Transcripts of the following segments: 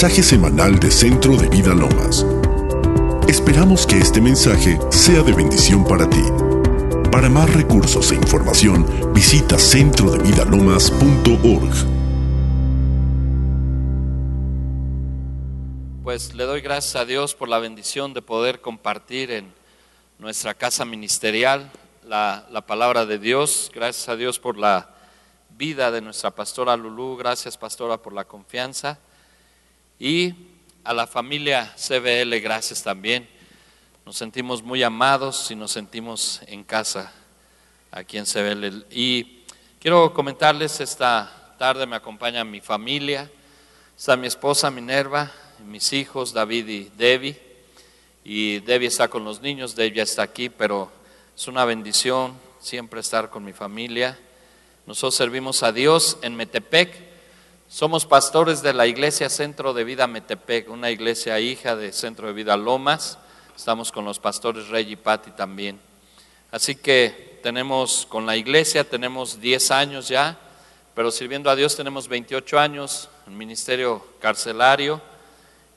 mensaje semanal de Centro de Vida Lomas. Esperamos que este mensaje sea de bendición para ti. Para más recursos e información, visita centrodevidalomas.org. Pues le doy gracias a Dios por la bendición de poder compartir en nuestra casa ministerial la, la palabra de Dios. Gracias a Dios por la vida de nuestra pastora Lulú. Gracias, pastora, por la confianza. Y a la familia CBL, gracias también. Nos sentimos muy amados y nos sentimos en casa aquí en CBL. Y quiero comentarles, esta tarde me acompaña mi familia. Está mi esposa Minerva, mis hijos David y Debbie. Y Debbie está con los niños, Debbie ya está aquí, pero es una bendición siempre estar con mi familia. Nosotros servimos a Dios en Metepec. Somos pastores de la iglesia Centro de Vida Metepec, una iglesia hija de Centro de Vida Lomas. Estamos con los pastores Rey y Patti también. Así que tenemos con la iglesia, tenemos 10 años ya, pero sirviendo a Dios tenemos 28 años, en ministerio carcelario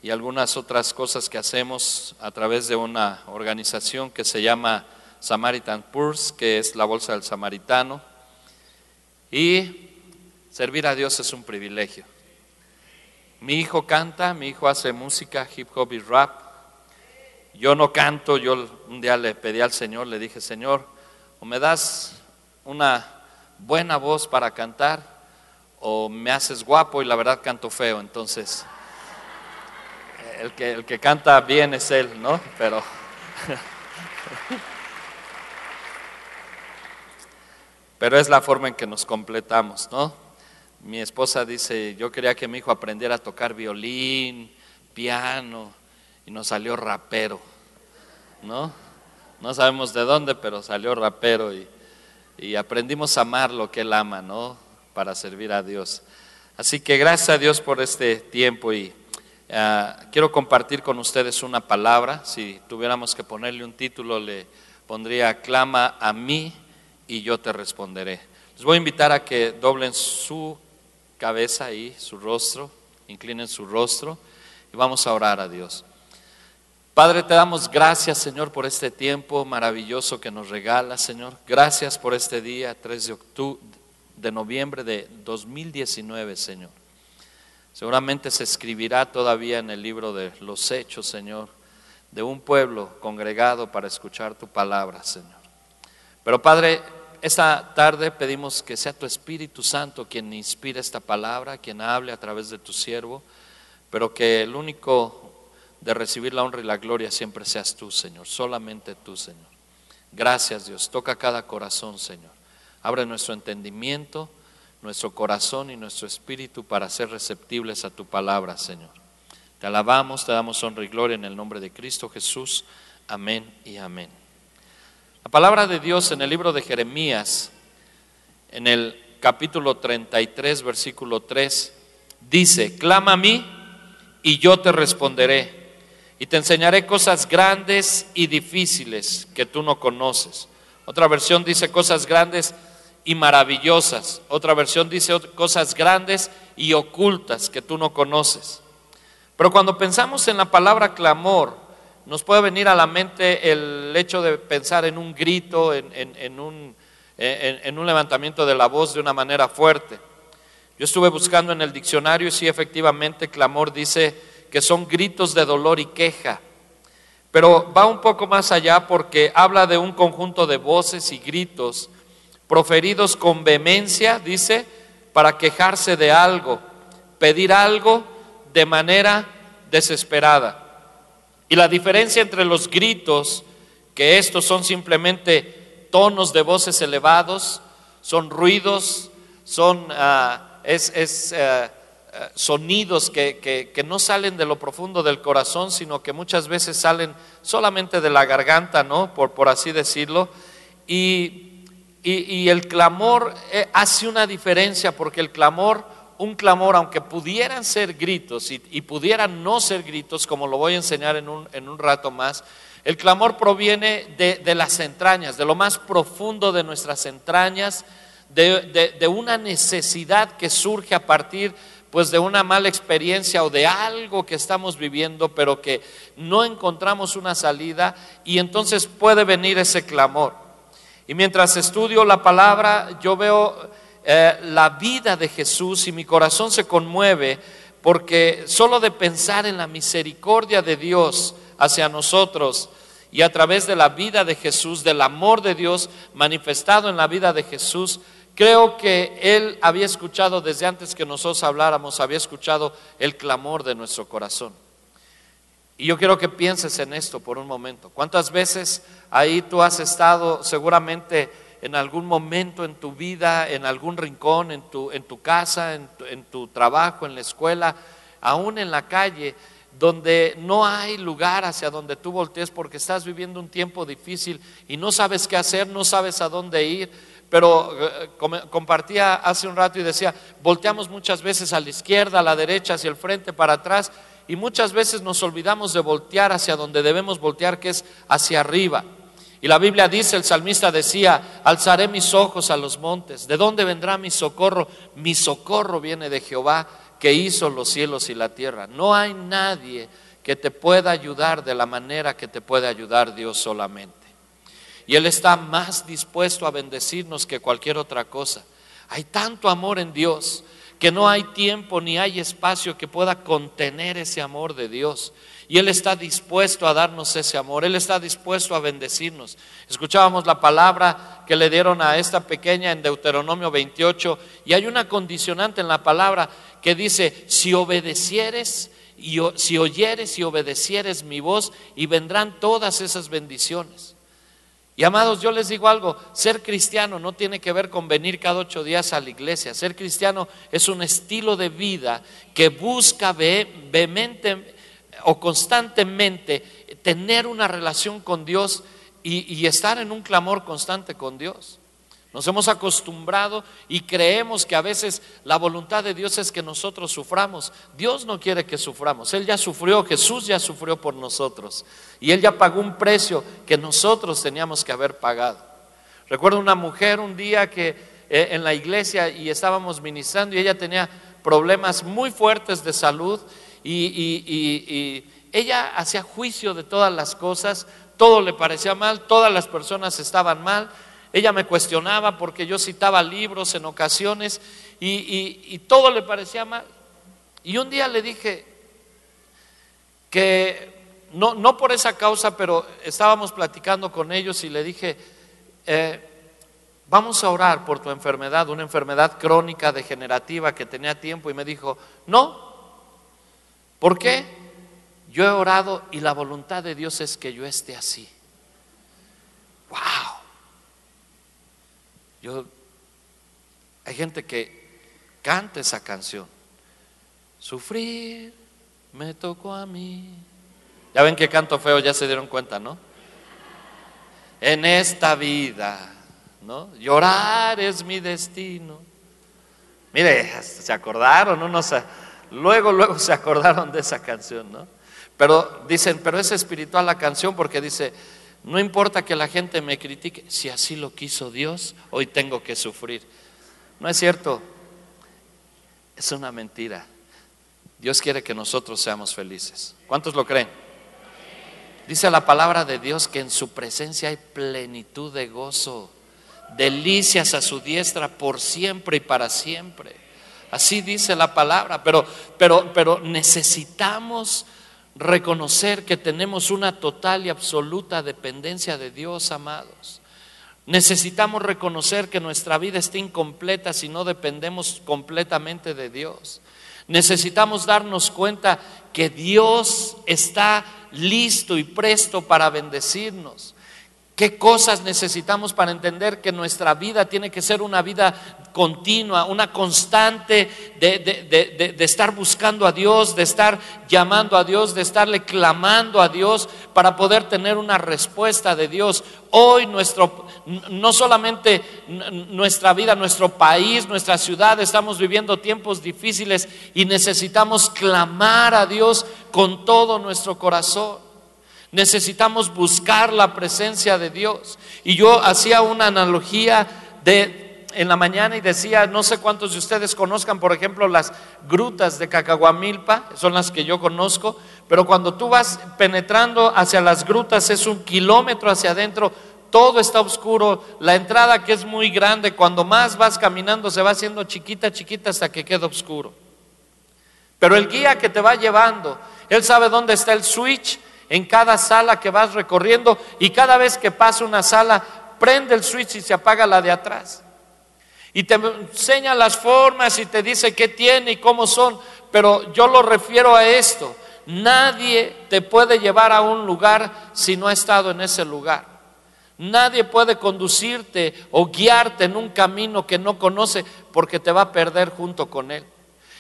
y algunas otras cosas que hacemos a través de una organización que se llama Samaritan Purse, que es la Bolsa del Samaritano. Y servir a Dios es un privilegio. Mi hijo canta, mi hijo hace música, hip hop y rap. Yo no canto, yo un día le pedí al Señor, le dije, Señor, o me das una buena voz para cantar, o me haces guapo y la verdad canto feo. Entonces, el que, el que canta bien es Él, ¿no? Pero... pero es la forma en que nos completamos, ¿no? Mi esposa dice, yo quería que mi hijo aprendiera a tocar violín, piano, y nos salió rapero, ¿no? No sabemos de dónde, pero salió rapero y, aprendimos a amar lo que él ama, ¿no? Para servir a Dios. Así que gracias a Dios por este tiempo y uh, quiero compartir con ustedes una palabra. Si tuviéramos que ponerle un título, le pondría clama a mí y yo te responderé. Les voy a invitar a que doblen su cabeza y su rostro, inclinen su rostro y vamos a orar a Dios. Padre, te damos gracias, Señor, por este tiempo maravilloso que nos regala, Señor. Gracias por este día, 3 de, octubre, de noviembre de 2019, Señor. Seguramente se escribirá todavía en el libro de los hechos, Señor, de un pueblo congregado para escuchar tu palabra, Señor. Pero Padre, esta tarde pedimos que sea tu Espíritu Santo quien inspire esta palabra, quien hable a través de tu siervo, pero que el único de recibir la honra y la gloria siempre seas tú, Señor, solamente tú, Señor. Gracias, Dios. Toca cada corazón, Señor. Abre nuestro entendimiento, nuestro corazón y nuestro espíritu para ser receptibles a tu palabra, Señor. Te alabamos, te damos honra y gloria en el nombre de Cristo Jesús. Amén y amén. La palabra de Dios en el libro de Jeremías, en el capítulo 33, versículo 3, dice, clama a mí y yo te responderé y te enseñaré cosas grandes y difíciles que tú no conoces. Otra versión dice cosas grandes y maravillosas. Otra versión dice cosas grandes y ocultas que tú no conoces. Pero cuando pensamos en la palabra clamor, nos puede venir a la mente el hecho de pensar en un grito, en, un, un, levantamiento de la voz de una manera fuerte. Yo estuve buscando en el diccionario y sí, efectivamente, clamor dice que son gritos de dolor y queja. Pero va un poco más allá porque habla de un conjunto de voces y gritos proferidos con vehemencia, dice, para quejarse de algo, pedir algo de manera desesperada. Y la diferencia entre los gritos, que estos son simplemente tonos de voces elevados, son ruidos, son uh, es, uh, sonidos que, que, no salen de lo profundo del corazón, sino que muchas veces salen solamente de la garganta, ¿no? Por, por así decirlo. Y, y, y el clamor eh, hace una diferencia, porque el clamor un clamor, aunque pudieran ser gritos y, pudieran no ser gritos, como lo voy a enseñar en un, en un rato más, el clamor proviene de, de, las entrañas, de lo más profundo de nuestras entrañas, de, de, de, una necesidad que surge a partir pues de una mala experiencia o de algo que estamos viviendo, pero que no encontramos una salida y entonces puede venir ese clamor. Y mientras estudio la palabra, yo veo eh, la vida de Jesús y mi corazón se conmueve porque solo de pensar en la misericordia de Dios hacia nosotros y a través de la vida de Jesús, del amor de Dios manifestado en la vida de Jesús, Creo que Él había escuchado desde antes que nosotros habláramos, había escuchado el clamor de nuestro corazón. Y yo quiero que pienses en esto por un momento. ¿Cuántas veces ahí tú has estado seguramente en algún momento en tu vida, en algún rincón, en tu, en tu casa, en tu, en tu trabajo, en la escuela, aún en la calle, donde no hay lugar hacia donde tú voltees porque estás viviendo un tiempo difícil y no sabes qué hacer, no sabes a dónde ir, pero eh, compartía hace un rato y decía, volteamos muchas veces a la izquierda, a la derecha, hacia el frente, para atrás, y muchas veces nos olvidamos de voltear hacia donde debemos voltear, que es hacia arriba. Y la Biblia dice, el salmista decía, alzaré mis ojos a los montes, ¿de dónde vendrá mi socorro? Mi socorro viene de Jehová, que hizo los cielos y la tierra. No hay nadie que te pueda ayudar de la manera que te puede ayudar Dios solamente. Y Él está más dispuesto a bendecirnos que cualquier otra cosa. Hay tanto amor en Dios que no hay tiempo ni hay espacio que pueda contener ese amor de Dios. Y Él está dispuesto a darnos ese amor, Él está dispuesto a bendecirnos. Escuchábamos la palabra que le dieron a esta pequeña en Deuteronomio 28 y hay una condicionante en la palabra que dice, si obedecieres, y, si oyeres y obedecieres mi voz, y vendrán todas esas bendiciones. Y amados, yo les digo algo, ser cristiano no tiene que ver con venir cada ocho días a la iglesia. Ser cristiano es un estilo de vida que busca vehemente o constantemente tener una relación con Dios y, estar en un clamor constante con Dios. Nos hemos acostumbrado y creemos que a veces la voluntad de Dios es que nosotros suframos. Dios no quiere que suframos. Él ya sufrió, Jesús ya sufrió por nosotros. Y Él ya pagó un precio que nosotros teníamos que haber pagado. Recuerdo una mujer un día que eh, en la iglesia y estábamos ministrando y ella tenía problemas muy fuertes de salud y, ella hacía juicio de todas las cosas, todo le parecía mal, todas las personas estaban mal ella me cuestionaba porque yo citaba libros en ocasiones y, todo le parecía mal. Y un día le dije que no, no, por esa causa, pero estábamos platicando con ellos y le dije, eh, vamos a orar por tu enfermedad, una enfermedad crónica, degenerativa que tenía tiempo. Y me dijo, no, ¿por qué? Yo he orado y la voluntad de Dios es que yo esté así. ¡Wow! Yo, hay gente que canta esa canción. Sufrir me tocó a mí. Ya ven que canto feo, ya se dieron cuenta, ¿no? En esta vida, ¿no? Llorar es mi destino. Mire, se acordaron, ¿no? no luego, luego se acordaron de esa canción, ¿no? Pero dicen, pero es espiritual la canción porque dice, no importa que la gente me critique, si así lo quiso Dios, hoy tengo que sufrir. No es cierto, es una mentira. Dios quiere que nosotros seamos felices. ¿Cuántos lo creen? Dice la palabra de Dios que en su presencia hay plenitud de gozo, delicias a su diestra por siempre y para siempre. Así dice la palabra, pero, pero, pero necesitamos reconocer que tenemos una total y absoluta dependencia de Dios, amados. Necesitamos reconocer que nuestra vida está incompleta si no dependemos completamente de Dios. Necesitamos darnos cuenta que Dios está listo y presto para bendecirnos. ¿Qué cosas necesitamos para entender que nuestra vida tiene que ser una vida continua, una constante de, estar buscando a Dios, de estar llamando a Dios, de estarle clamando a Dios para poder tener una respuesta de Dios? Hoy nuestro, no solamente nuestra vida, nuestro país, nuestra ciudad, estamos viviendo tiempos difíciles y necesitamos clamar a Dios con todo nuestro corazón. Necesitamos buscar la presencia de Dios. Y yo hacía una analogía de en la mañana y decía, no sé cuántos de ustedes conozcan, por ejemplo, las grutas de Cacahuamilpa, son las que yo conozco, pero cuando tú vas penetrando hacia las grutas es un kilómetro hacia adentro, todo está oscuro, la entrada que es muy grande, cuando más vas caminando se va haciendo chiquita, chiquita hasta que queda oscuro. Pero el guía que te va llevando, él sabe dónde está el switch en cada sala que vas recorriendo y cada vez que pasa una sala, prende el switch y se apaga la de atrás. Y te enseña las formas y te dice qué tiene y cómo son. Pero yo lo refiero a esto. Nadie te puede llevar a un lugar si no ha estado en ese lugar. Nadie puede conducirte o guiarte en un camino que no conoce porque te va a perder junto con él.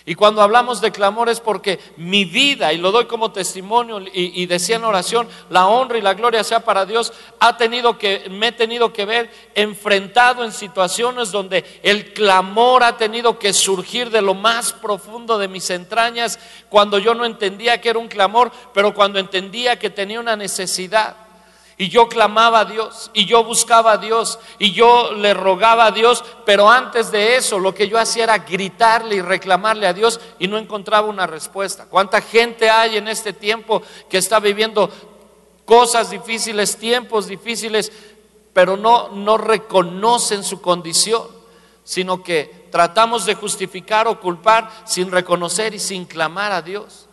Y cuando hablamos de clamor es porque mi vida, y lo doy como testimonio, y, decía en oración, la honra y la gloria sea para Dios, ha tenido que, me he tenido que ver enfrentado en situaciones donde el clamor ha tenido que surgir de lo más profundo de mis entrañas, cuando yo no entendía que era un clamor, pero cuando entendía que tenía una necesidad. Y yo clamaba a Dios, y yo buscaba a Dios, y yo le rogaba a Dios, pero antes de eso lo que yo hacía era gritarle y reclamarle a Dios y no encontraba una respuesta. ¿Cuánta gente hay en este tiempo que está viviendo cosas difíciles, tiempos difíciles, pero no, no reconocen su condición, sino que tratamos de justificar o culpar sin reconocer y sin clamar a Dios?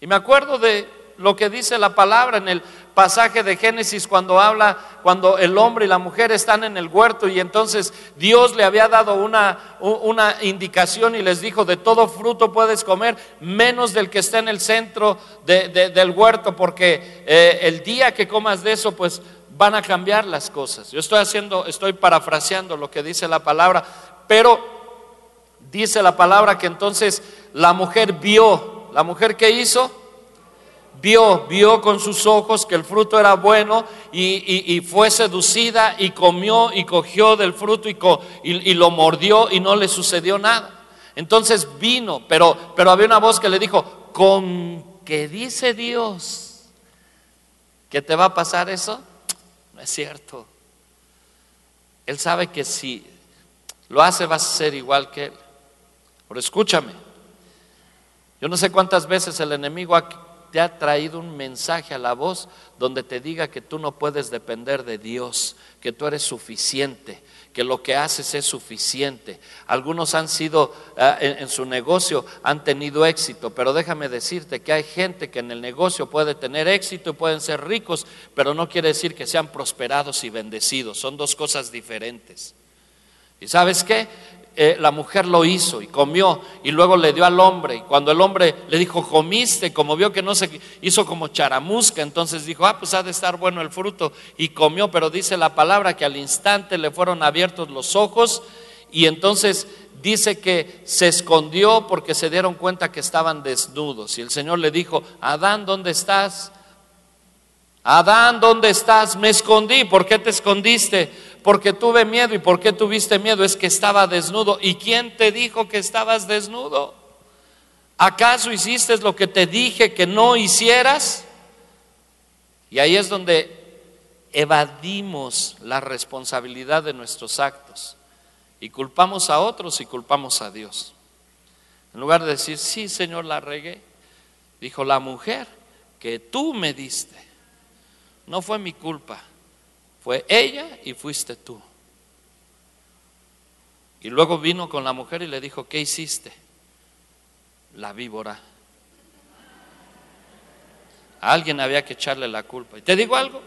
Y me acuerdo de lo que dice la palabra en el pasaje de Génesis cuando habla, cuando el hombre y la mujer están en el huerto y entonces Dios le había dado una, una indicación y les dijo, de todo fruto puedes comer, menos del que está en el centro del huerto, porque eh, el día que comas de eso, pues van a cambiar las cosas. Yo estoy haciendo, estoy parafraseando lo que dice la palabra, pero dice la palabra que entonces la mujer vio, la mujer que hizo, vio, vio con sus ojos que el fruto era bueno y, fue seducida y comió y cogió del fruto y, y, lo mordió y no le sucedió nada. Entonces vino, pero, pero había una voz que le dijo, ¿con qué dice Dios que te va a pasar eso? No es cierto. Él sabe que si lo hace vas a ser igual que él. Pero escúchame, yo no sé cuántas veces el enemigo ha te ha traído un mensaje a la voz donde te diga que tú no puedes depender de Dios, que tú eres suficiente, que lo que haces es suficiente. Algunos han sido ah, en, su negocio, han tenido éxito, pero déjame decirte que hay gente que en el negocio puede tener éxito y pueden ser ricos, pero no quiere decir que sean prosperados y bendecidos. Son dos cosas diferentes. ¿Y sabes qué? Eh, la mujer lo hizo y comió y luego le dio al hombre. Y cuando el hombre le dijo, comiste, como vio que no se hizo como charamusca, entonces dijo, ah, pues ha de estar bueno el fruto y comió, pero dice la palabra que al instante le fueron abiertos los ojos y entonces dice que se escondió porque se dieron cuenta que estaban desnudos. Y el Señor le dijo, Adán, ¿dónde estás? Adán, ¿dónde estás? Me escondí. ¿Por qué te escondiste? Porque tuve miedo. ¿Y por qué tuviste miedo? Es que estaba desnudo. ¿Y quién te dijo que estabas desnudo? ¿Acaso hiciste lo que te dije que no hicieras? Y ahí es donde evadimos la responsabilidad de nuestros actos y culpamos a otros y culpamos a Dios. En lugar de decir, sí, Señor, la regué, dijo la mujer que tú me diste no fue mi culpa, fue ella y fuiste tú. Y luego vino con la mujer y le dijo, ¿qué hiciste? La víbora. A alguien había que echarle la culpa. Y te digo algo,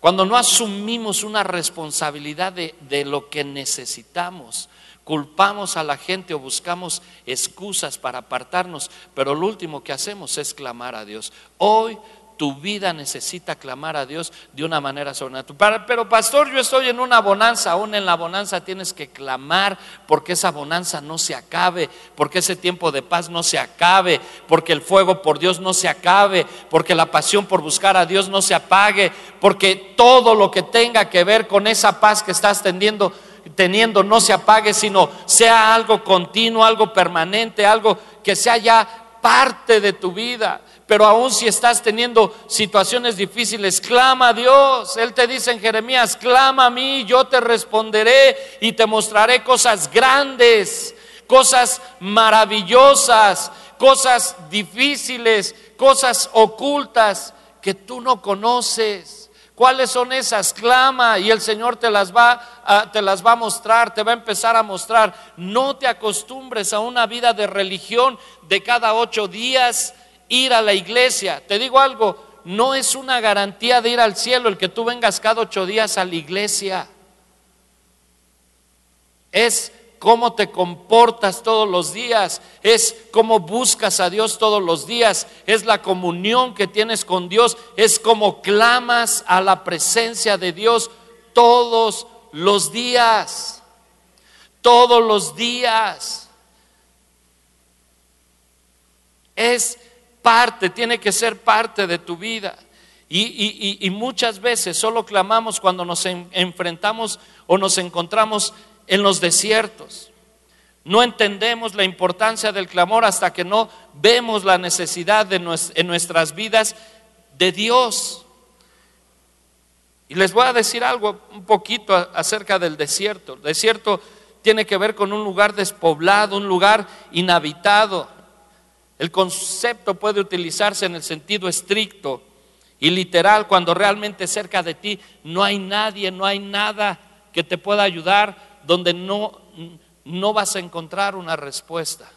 cuando no asumimos una responsabilidad de, de, lo que necesitamos, culpamos a la gente o buscamos excusas para apartarnos, pero lo último que hacemos es clamar a Dios. Hoy tu vida necesita clamar a Dios de una manera sobrenatural. Pero pastor, yo estoy en una bonanza, aún en la bonanza tienes que clamar porque esa bonanza no se acabe, porque ese tiempo de paz no se acabe, porque el fuego por Dios no se acabe, porque la pasión por buscar a Dios no se apague, porque todo lo que tenga que ver con esa paz que estás teniendo, teniendo no se apague, sino sea algo continuo, algo permanente, algo que sea ya parte de tu vida. Pero aún si estás teniendo situaciones difíciles, clama a Dios. Él te dice en Jeremías, clama a mí, yo te responderé y te mostraré cosas grandes, cosas maravillosas, cosas difíciles, cosas ocultas que tú no conoces. ¿Cuáles son esas? Clama y el Señor te las va a, te las va a mostrar, te va a empezar a mostrar. No te acostumbres a una vida de religión de cada ocho días ir a la iglesia. Te digo algo, no es una garantía de ir al cielo el que tú vengas cada ocho días a la iglesia. Es cómo te comportas todos los días, es cómo buscas a Dios todos los días, es la comunión que tienes con Dios, es cómo clamas a la presencia de Dios todos los días, todos los días. Es parte, tiene que ser parte de tu vida. Y, muchas veces solo clamamos cuando nos enfrentamos o nos encontramos en los desiertos. No entendemos la importancia del clamor hasta que no vemos la necesidad de en nuestras vidas de Dios. Y les voy a decir algo un poquito acerca del desierto. El desierto tiene que ver con un lugar despoblado, un lugar inhabitado. El concepto puede utilizarse en el sentido estricto y literal cuando realmente cerca de ti no hay nadie, no hay nada que te pueda ayudar, donde no, no vas a encontrar una respuesta.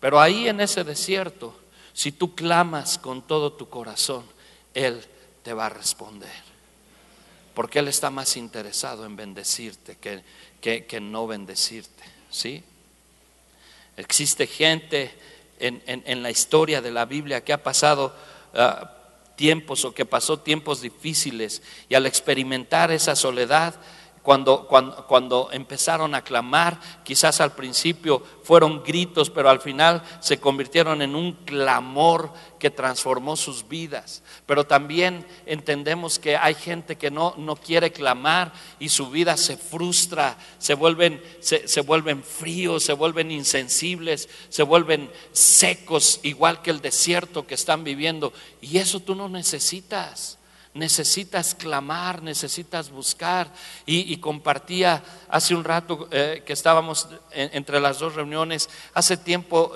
Pero ahí en ese desierto, si tú clamas con todo tu corazón, Él te va a responder. Porque Él está más interesado en bendecirte que, que, no bendecirte. ¿Sí? Existe gente en, la historia de la Biblia que ha pasado ah, tiempos o que pasó tiempos difíciles y al experimentar esa soledad, cuando, cuando, empezaron a clamar, quizás al principio fueron gritos, pero al final se convirtieron en un clamor que transformó sus vidas. Pero también entendemos que hay gente que no, no quiere clamar y su vida se frustra, se vuelven, se, se vuelven fríos, se vuelven insensibles, se vuelven secos, igual que el desierto que están viviendo. Y eso tú no necesitas necesitas clamar, necesitas buscar. Y, compartía hace un rato eh, que estábamos entre las dos reuniones, hace tiempo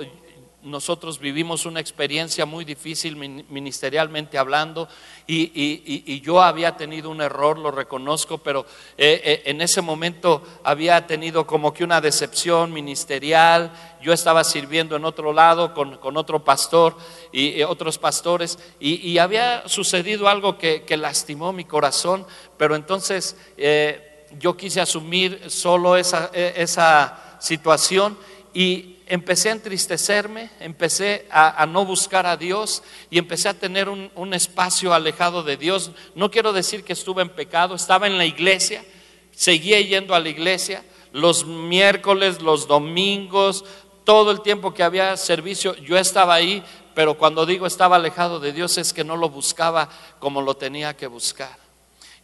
nosotros vivimos una experiencia muy difícil ministerialmente hablando y, yo había tenido un error, lo reconozco, pero eh, eh, en ese momento había tenido como que una decepción ministerial, yo estaba sirviendo en otro lado con, otro pastor y, otros pastores y, había sucedido algo que, lastimó mi corazón, pero entonces eh, yo quise asumir solo esa, esa situación y empecé a entristecerme, empecé a, no buscar a Dios y empecé a tener un, un, espacio alejado de Dios. No quiero decir que estuve en pecado, estaba en la iglesia, seguía yendo a la iglesia los miércoles, los domingos, todo el tiempo que había servicio, yo estaba ahí, pero cuando digo estaba alejado de Dios es que no lo buscaba como lo tenía que buscar.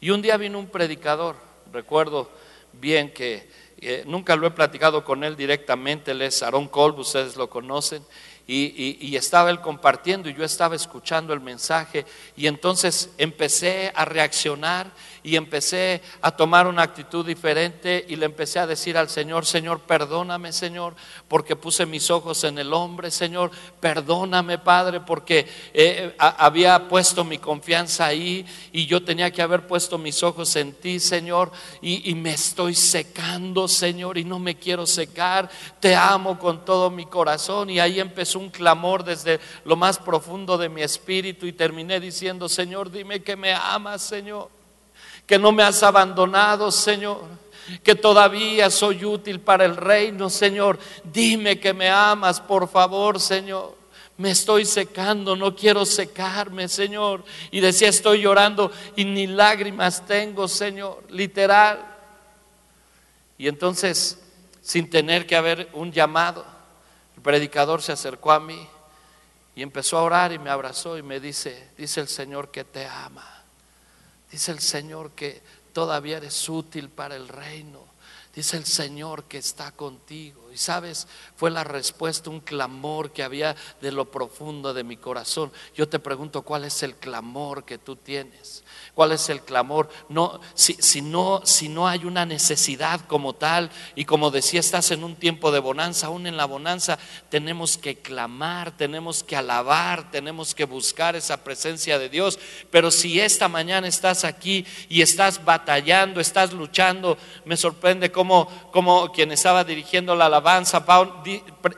Y un día vino un predicador, recuerdo bien que eh, nunca lo he platicado con él directamente, él es Aaron Kolb, ustedes lo conocen, y, estaba él compartiendo y yo estaba escuchando el mensaje y entonces empecé a reaccionar y empecé a tomar una actitud diferente y le empecé a decir al Señor, Señor, perdóname, Señor, porque puse mis ojos en el hombre, Señor, perdóname, Padre, porque eh, había puesto mi confianza ahí y yo tenía que haber puesto mis ojos en ti, Señor, y, y me estoy secando, Señor, y no me quiero secar, te amo con todo mi corazón. Y ahí empezó un clamor desde lo más profundo de mi espíritu y terminé diciendo, Señor, dime que me amas, Señor que no me has abandonado, Señor, que todavía soy útil para el reino, Señor. Dime que me amas, por favor, Señor. Me estoy secando, no quiero secarme, Señor. Y decía, estoy llorando y ni lágrimas tengo, Señor, literal. Y entonces, sin tener que haber un llamado, el predicador se acercó a mí y empezó a orar y me abrazó y me dice, dice el Señor que te ama. Dice el Señor que todavía eres útil para el reino. Dice el Señor que está contigo. Y sabes, fue la respuesta, un clamor que había de lo profundo de mi corazón. Yo te pregunto, ¿cuál es el clamor que tú tienes? ¿Cuál es el clamor? No, si, si, no, si no hay una necesidad como tal, y como decía, estás en un tiempo de bonanza, aún en la bonanza tenemos que clamar, tenemos que alabar, tenemos que buscar esa presencia de Dios. Pero si esta mañana estás aquí y estás batallando, estás luchando, me sorprende cómo, cómo quien estaba dirigiendo la alabanza, Pablo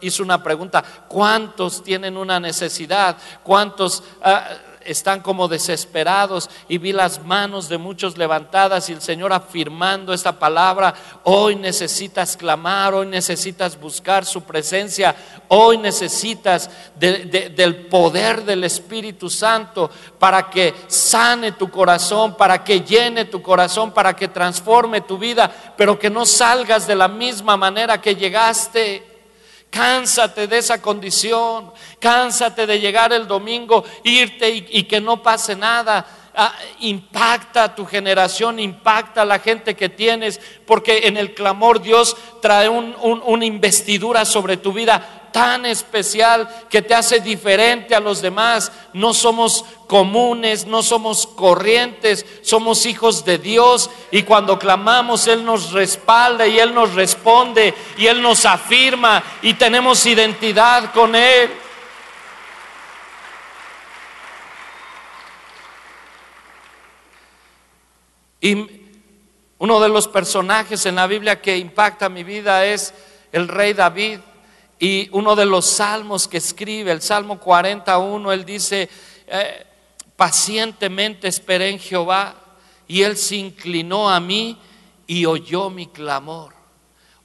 hizo una pregunta, ¿cuántos tienen una necesidad? ¿Cuántos... Ah, están como desesperados y vi las manos de muchos levantadas y el Señor afirmando esta palabra. Hoy necesitas clamar, hoy necesitas buscar su presencia, hoy necesitas del poder del Espíritu Santo para que sane tu corazón, para que llene tu corazón, para que transforme tu vida, pero que no salgas de la misma manera que llegaste. Cánsate de esa condición, cánsate de llegar el domingo, irte y, que no pase nada. Ah, impacta tu generación, impacta a la gente que tienes, porque en el clamor Dios trae una investidura sobre tu vida tan especial que te hace diferente a los demás. No somos comunes, no somos corrientes, somos hijos de Dios y cuando clamamos Él nos respalda y Él nos responde y Él nos afirma y tenemos identidad con Él. Y uno de los personajes en la Biblia que impacta mi vida es el rey David. Y uno de los salmos que escribe, el Salmo 41, él dice, eh, pacientemente esperé en Jehová y él se inclinó a mí y oyó mi clamor,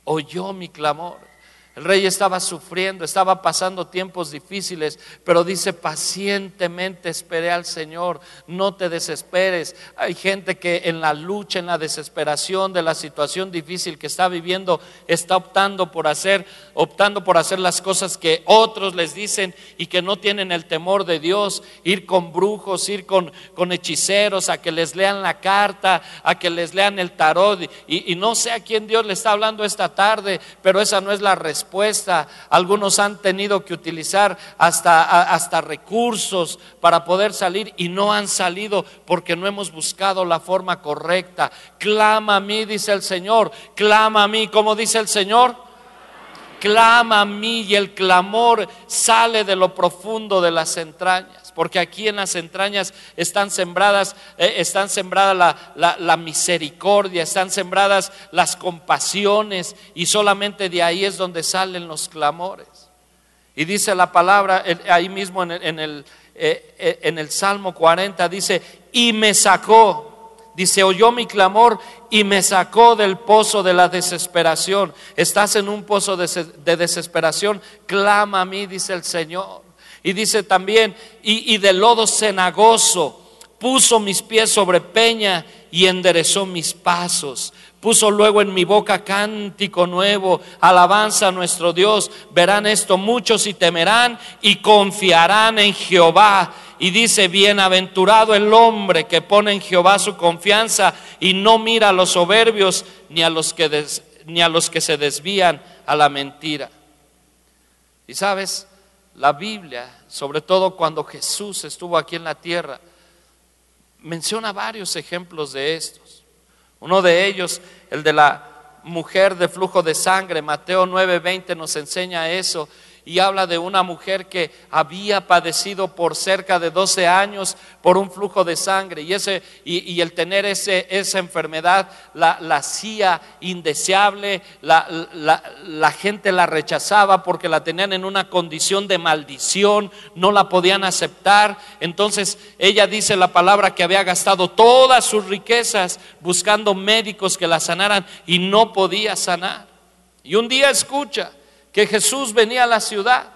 oyó mi clamor. El rey estaba sufriendo, estaba pasando tiempos difíciles, pero dice, pacientemente esperé al Señor, no te desesperes. Hay gente que en la lucha, en la desesperación de la situación difícil que está viviendo, está optando por hacer, optando por hacer las cosas que otros les dicen y que no tienen el temor de Dios, ir con brujos, ir con, con hechiceros, a que les lean la carta, a que les lean el tarot. Y, y no sé a quién Dios le está hablando esta tarde, pero esa no es la respuesta algunos han tenido que utilizar hasta, hasta recursos para poder salir y no han salido porque no hemos buscado la forma correcta. Clama a mí, dice el Señor. Clama a mí, como dice el Señor clama a mí y el clamor sale de lo profundo de las entrañas, porque aquí en las entrañas están sembradas, eh, están sembradas la, misericordia, están sembradas las compasiones y solamente de ahí es donde salen los clamores. Y dice la palabra ahí mismo en el, eh, eh, en el Salmo 40, dice, y me sacó Dice, oyó mi clamor y me sacó del pozo de la desesperación. Estás en un pozo de, desesperación, clama a mí, dice el Señor. Y dice también, y, y de lodo cenagoso puso mis pies sobre peña y enderezó mis pasos. Puso luego en mi boca cántico nuevo, alabanza a nuestro Dios. Verán esto muchos y temerán y confiarán en Jehová y dice, bienaventurado el hombre que pone en Jehová su confianza y no mira a los soberbios ni a los que, ni a los que se desvían a la mentira. Y sabes, la Biblia, sobre todo cuando Jesús estuvo aquí en la tierra, menciona varios ejemplos de estos. Uno de ellos, el de la mujer de flujo de sangre, Mateo 9:20 nos enseña eso y habla de una mujer que había padecido por cerca de 12 años por un flujo de sangre y, ese, y, el tener ese, esa enfermedad la, hacía indeseable, la, la, gente la rechazaba porque la tenían en una condición de maldición, no la podían aceptar. Entonces ella dice la palabra que había gastado todas sus riquezas buscando médicos que la sanaran y no podía sanar. Y un día escucha que Jesús venía a la ciudad.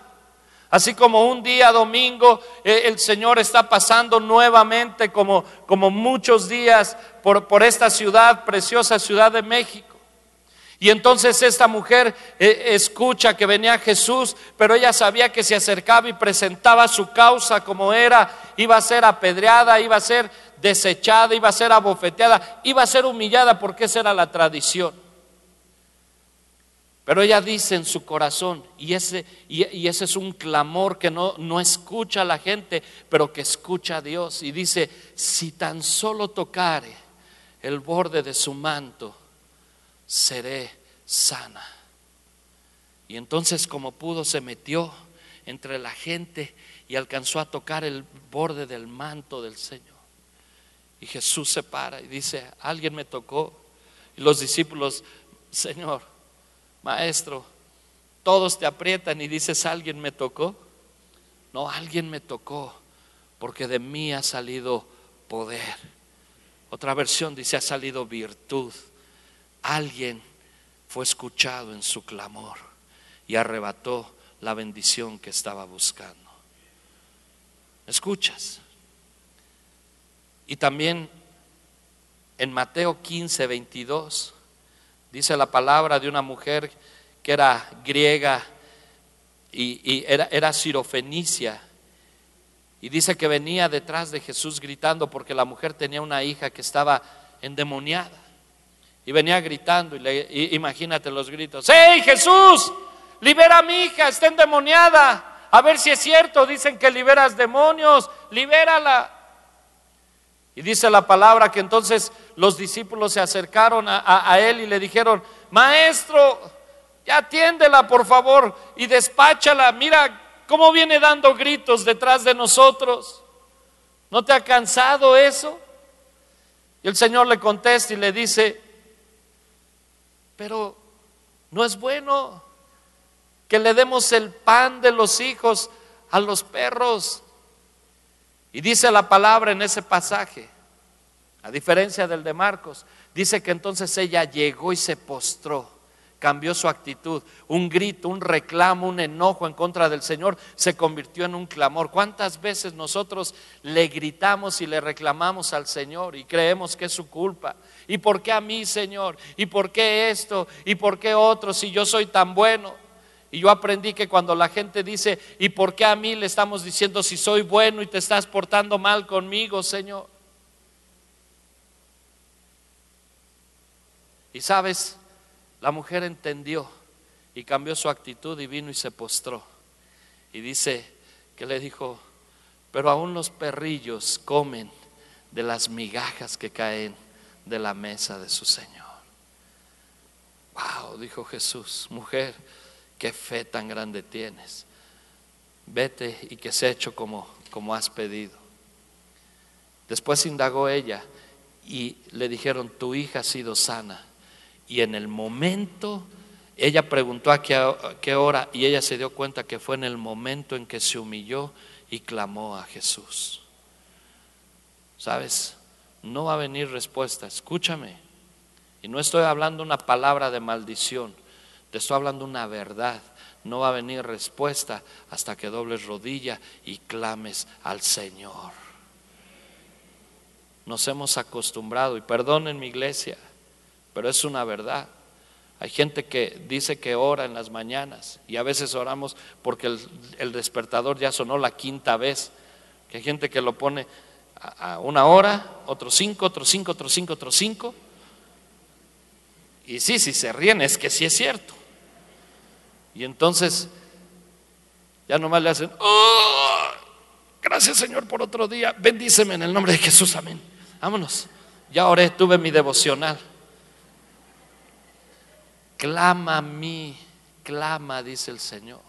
Así como un día domingo eh, el Señor está pasando nuevamente como, como muchos días por, por, esta ciudad, preciosa ciudad de México. Y entonces esta mujer eh, escucha que venía Jesús, pero ella sabía que se acercaba y presentaba su causa como era, iba a ser apedreada, iba a ser desechada, iba a ser abofeteada, iba a ser humillada porque esa era la tradición. Pero ella dice en su corazón, y ese, y, ese es un clamor que no, no escucha a la gente, pero que escucha a Dios. Y dice, si tan solo tocare el borde de su manto, seré sana. Y entonces como pudo se metió entre la gente y alcanzó a tocar el borde del manto del Señor. Y Jesús se para y dice, alguien me tocó. Y los discípulos, Señor, Maestro, todos te aprietan y dices, alguien me tocó. No, alguien me tocó porque de mí ha salido poder. Otra versión dice, ha salido virtud. Alguien fue escuchado en su clamor y arrebató la bendición que estaba buscando. ¿Escuchas? Y también en Mateo 15, 22, dice la palabra de una mujer que era griega y, era, era sirofenicia. Y dice que venía detrás de Jesús gritando porque la mujer tenía una hija que estaba endemoniada. Y venía gritando, y, le, imagínate los gritos, ¡Hey Jesús! Libera a mi hija, está endemoniada. A ver si es cierto, dicen que liberas demonios, libérala. Y dice la palabra que entonces los discípulos se acercaron a, él y le dijeron, maestro, ya atiéndela por favor y despáchala. Mira cómo viene dando gritos detrás de nosotros. ¿No te ha cansado eso? Y el Señor le contesta y le dice, pero no es bueno que le demos el pan de los hijos a los perros. Y dice la palabra en ese pasaje, a diferencia del de Marcos, dice que entonces ella llegó y se postró, cambió su actitud, un grito, un reclamo, un enojo en contra del Señor se convirtió en un clamor. ¿Cuántas veces nosotros le gritamos y le reclamamos al Señor y creemos que es su culpa? ¿Y por qué a mí, Señor? ¿Y por qué esto? ¿Y por qué otro si yo soy tan bueno? Y yo aprendí que cuando la gente dice, ¿y por qué a mí le estamos diciendo si soy bueno y te estás portando mal conmigo, Señor? Y sabes, la mujer entendió y cambió su actitud y vino y se postró. Y dice que le dijo, pero aún los perrillos comen de las migajas que caen de la mesa de su Señor. Wow, dijo Jesús, mujer qué fe tan grande tienes. Vete y que se hecho como, como has pedido. Después indagó ella y le dijeron, tu hija ha sido sana. Y en el momento, ella preguntó a qué, qué hora y ella se dio cuenta que fue en el momento en que se humilló y clamó a Jesús. ¿Sabes? No va a venir respuesta, escúchame. Y no estoy hablando una palabra de maldición. Te estoy hablando una verdad. No va a venir respuesta hasta que dobles rodilla y clames al Señor. Nos hemos acostumbrado, y perdonen mi iglesia, pero es una verdad. Hay gente que dice que ora en las mañanas y a veces oramos porque el, despertador ya sonó la quinta vez. Que hay gente que lo pone a, a una hora, otro cinco, otro cinco, otro cinco, otro cinco. Y sí, si se ríen es que sí es cierto. Y entonces ya nomás le hacen, oh, gracias Señor por otro día, bendíceme en el nombre de Jesús, amén. Vámonos, ya oré, tuve mi devocional. Clama a mí, clama, dice el Señor.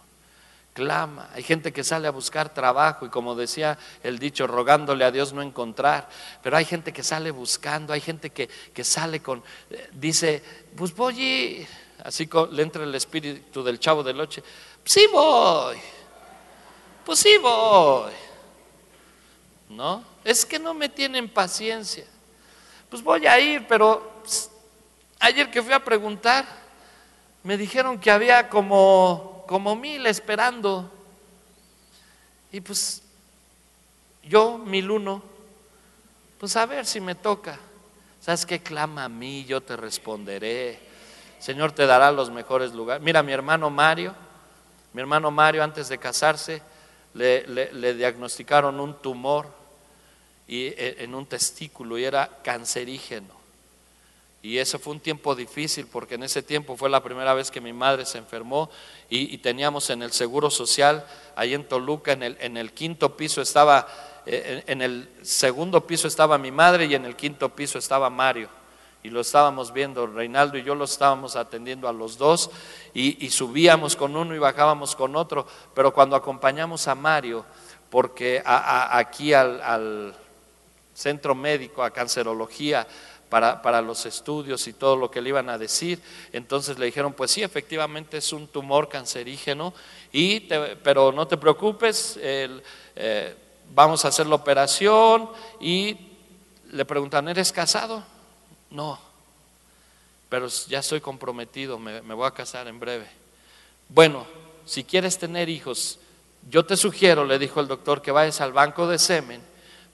Clama. Hay gente que sale a buscar trabajo y como decía el dicho, rogándole a Dios no encontrar. Pero hay gente que sale buscando, hay gente que, que sale con, eh, dice, pues voy así le entra el espíritu del chavo del oche, sí voy, pues sí voy. ¿No? Es que no me tienen paciencia. Pues voy a ir, pero ayer que fui a preguntar, me dijeron que había como, como mil esperando. Y pues yo, mil uno, pues a ver si me toca. ¿Sabes qué? Clama a mí, yo te responderé. Señor te dará los mejores lugares. Mira, mi hermano Mario, mi hermano Mario antes de casarse le, diagnosticaron un tumor y, e, en un testículo y era cancerígeno. Y ese fue un tiempo difícil porque en ese tiempo fue la primera vez que mi madre se enfermó y, teníamos en el Seguro Social, ahí en Toluca, en el, en el quinto piso estaba, eh, en el segundo piso estaba mi madre y en el quinto piso estaba Mario y lo estábamos viendo, Reinaldo y yo lo estábamos atendiendo a los dos y, subíamos con uno y bajábamos con otro, pero cuando acompañamos a Mario, porque aquí al, centro médico, a cancerología, para, para, los estudios y todo lo que le iban a decir. Entonces le dijeron, pues sí, efectivamente es un tumor cancerígeno, y pero no te preocupes, eh, vamos a hacer la operación y le preguntan, ¿eres casado? No, pero ya estoy comprometido, me, voy a casar en breve. Bueno, si quieres tener hijos, yo te sugiero, le dijo el doctor, que vayas al banco de semen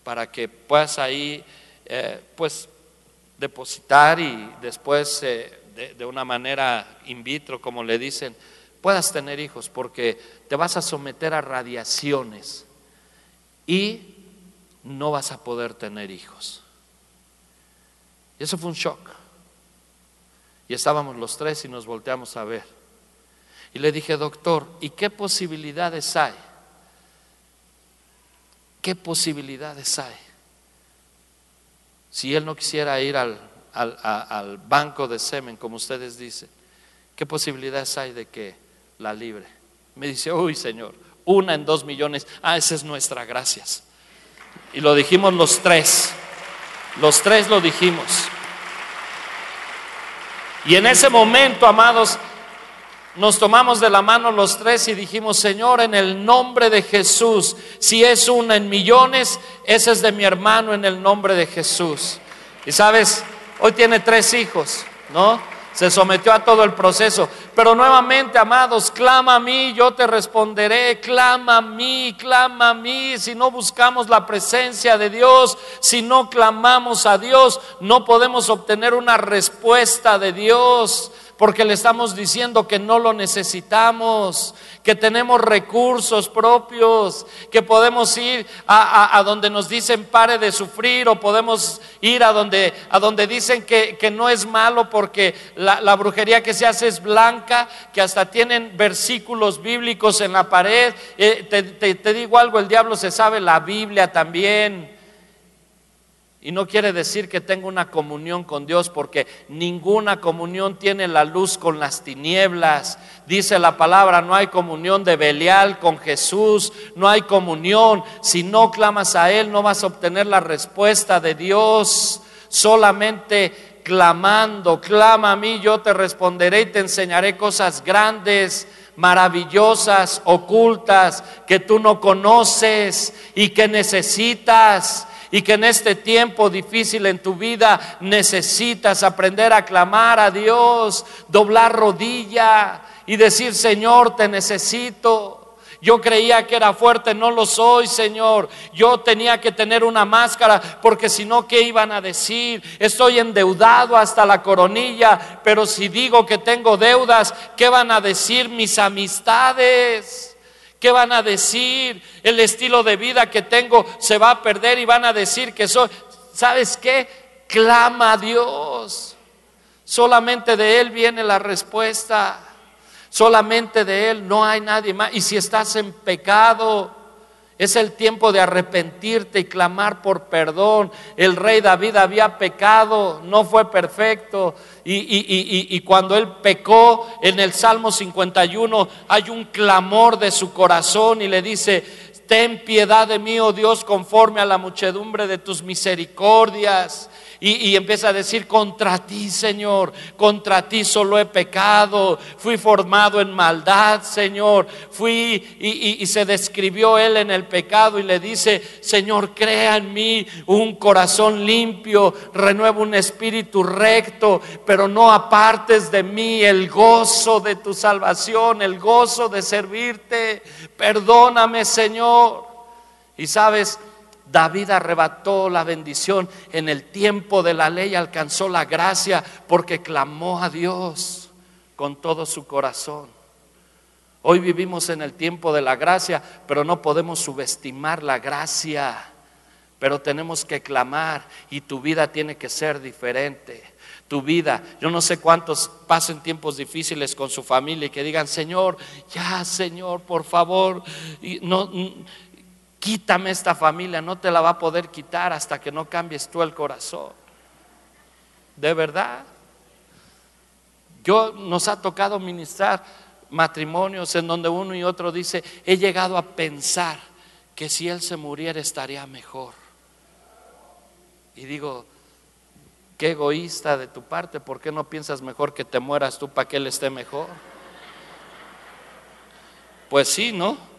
para que puedas ahí, eh, pues, depositar y después, eh, de, una manera in vitro, como le dicen, puedas tener hijos, porque te vas a someter a radiaciones y no vas a poder tener hijos. Y eso fue un shock. Y estábamos los tres y nos volteamos a ver. Y le dije, doctor, ¿y qué posibilidades hay? ¿Qué posibilidades hay? Si él no quisiera ir al, al, banco de semen, como ustedes dicen, ¿qué posibilidades hay de que la libre? Me dice, uy, Señor, una en dos millones. Ah, esa es nuestra, gracias. Y lo dijimos los tres. Los tres lo dijimos. Y en ese momento, amados, nos tomamos de la mano los tres y dijimos, Señor, en el nombre de Jesús, si es una en millones, ese es de mi hermano en el nombre de Jesús. Y sabes, hoy tiene tres hijos, ¿no? Se sometió a todo el proceso. Pero nuevamente, amados, clama a mí, yo te responderé, clama a mí, clama a mí. Si no buscamos la presencia de Dios, si no clamamos a Dios, no podemos obtener una respuesta de Dios porque le estamos diciendo que no lo necesitamos, que tenemos recursos propios, que podemos ir a, donde nos dicen pare de sufrir o podemos ir a donde, a donde dicen que, no es malo porque la, brujería que se hace es blanca, que hasta tienen versículos bíblicos en la pared. Eh, te digo algo, el diablo se sabe la Biblia también. Y no quiere decir que tenga una comunión con Dios, porque ninguna comunión tiene la luz con las tinieblas. Dice la palabra, no hay comunión de Belial con Jesús, no hay comunión. Si no clamas a Él, no vas a obtener la respuesta de Dios. Solamente clamando, clama a mí, yo te responderé y te enseñaré cosas grandes maravillosas, ocultas, que tú no conoces y que necesitas y que en este tiempo difícil en tu vida necesitas aprender a clamar a Dios, doblar rodilla y decir, Señor, te necesito. Yo creía que era fuerte, no lo soy, Señor. Yo tenía que tener una máscara porque si no, ¿qué iban a decir? Estoy endeudado hasta la coronilla, pero si digo que tengo deudas, ¿qué van a decir mis amistades? ¿Qué van a decir? El estilo de vida que tengo se va a perder y van a decir que soy... ¿Sabes qué? Clama a Dios. Solamente de Él viene la respuesta. Solamente de Él no hay nadie más. Y si estás en pecado, es el tiempo de arrepentirte y clamar por perdón. El rey David había pecado, no fue perfecto. Y, cuando él pecó en el Salmo 51 hay un clamor de su corazón y le dice, ten piedad de mí, oh Dios, conforme a la muchedumbre de tus misericordias. Y, empieza a decir, contra ti, Señor, contra ti solo he pecado, fui formado en maldad, Señor, fui y, y, se describió él en el pecado y le dice, Señor, crea en mí un corazón limpio, renueva un espíritu recto, pero no apartes de mí el gozo de tu salvación, el gozo de servirte, perdóname, Señor. Y sabes, David arrebató la bendición en el tiempo de la ley, alcanzó la gracia porque clamó a Dios con todo su corazón. Hoy vivimos en el tiempo de la gracia, pero no podemos subestimar la gracia, pero tenemos que clamar y tu vida tiene que ser diferente. Tu vida, yo no sé cuántos pasen tiempos difíciles con su familia y que digan, Señor, ya, Señor, por favor, no, quítame esta familia, no te la va a poder quitar hasta que no cambies tú el corazón. De verdad. Yo nos ha tocado ministrar matrimonios en donde uno y otro dice, he llegado a pensar que si él se muriera estaría mejor. Y digo, qué egoísta de tu parte, ¿por qué no piensas mejor que te mueras tú para que él esté mejor? Pues sí, ¿no?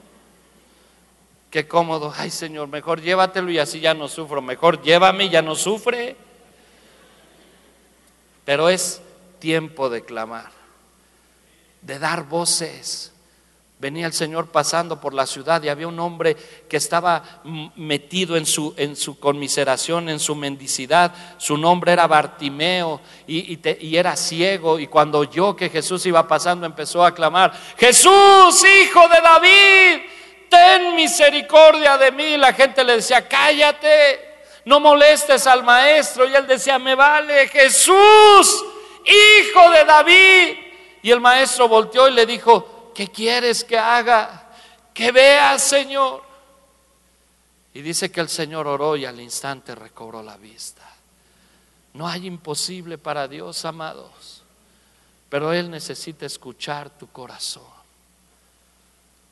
Qué cómodo, ay Señor, mejor llévatelo y así ya no sufro, mejor llévame y ya no sufre. Pero es tiempo de clamar, de dar voces. Venía el Señor pasando por la ciudad y había un hombre que estaba metido en su, en su conmiseración, en su mendicidad. Su nombre era Bartimeo y, y, era ciego. Y cuando oyó que Jesús iba pasando, empezó a clamar, Jesús, hijo de David, ten misericordia de mí. La gente le decía, cállate, no molestes al maestro. Y él decía, me vale, Jesús, hijo de David. Y el maestro volteó y le dijo, ¿qué quieres que haga? Que vea, Señor. Y dice que el Señor oró y al instante recobró la vista. No hay imposible para Dios, amados, pero Él necesita escuchar tu corazón,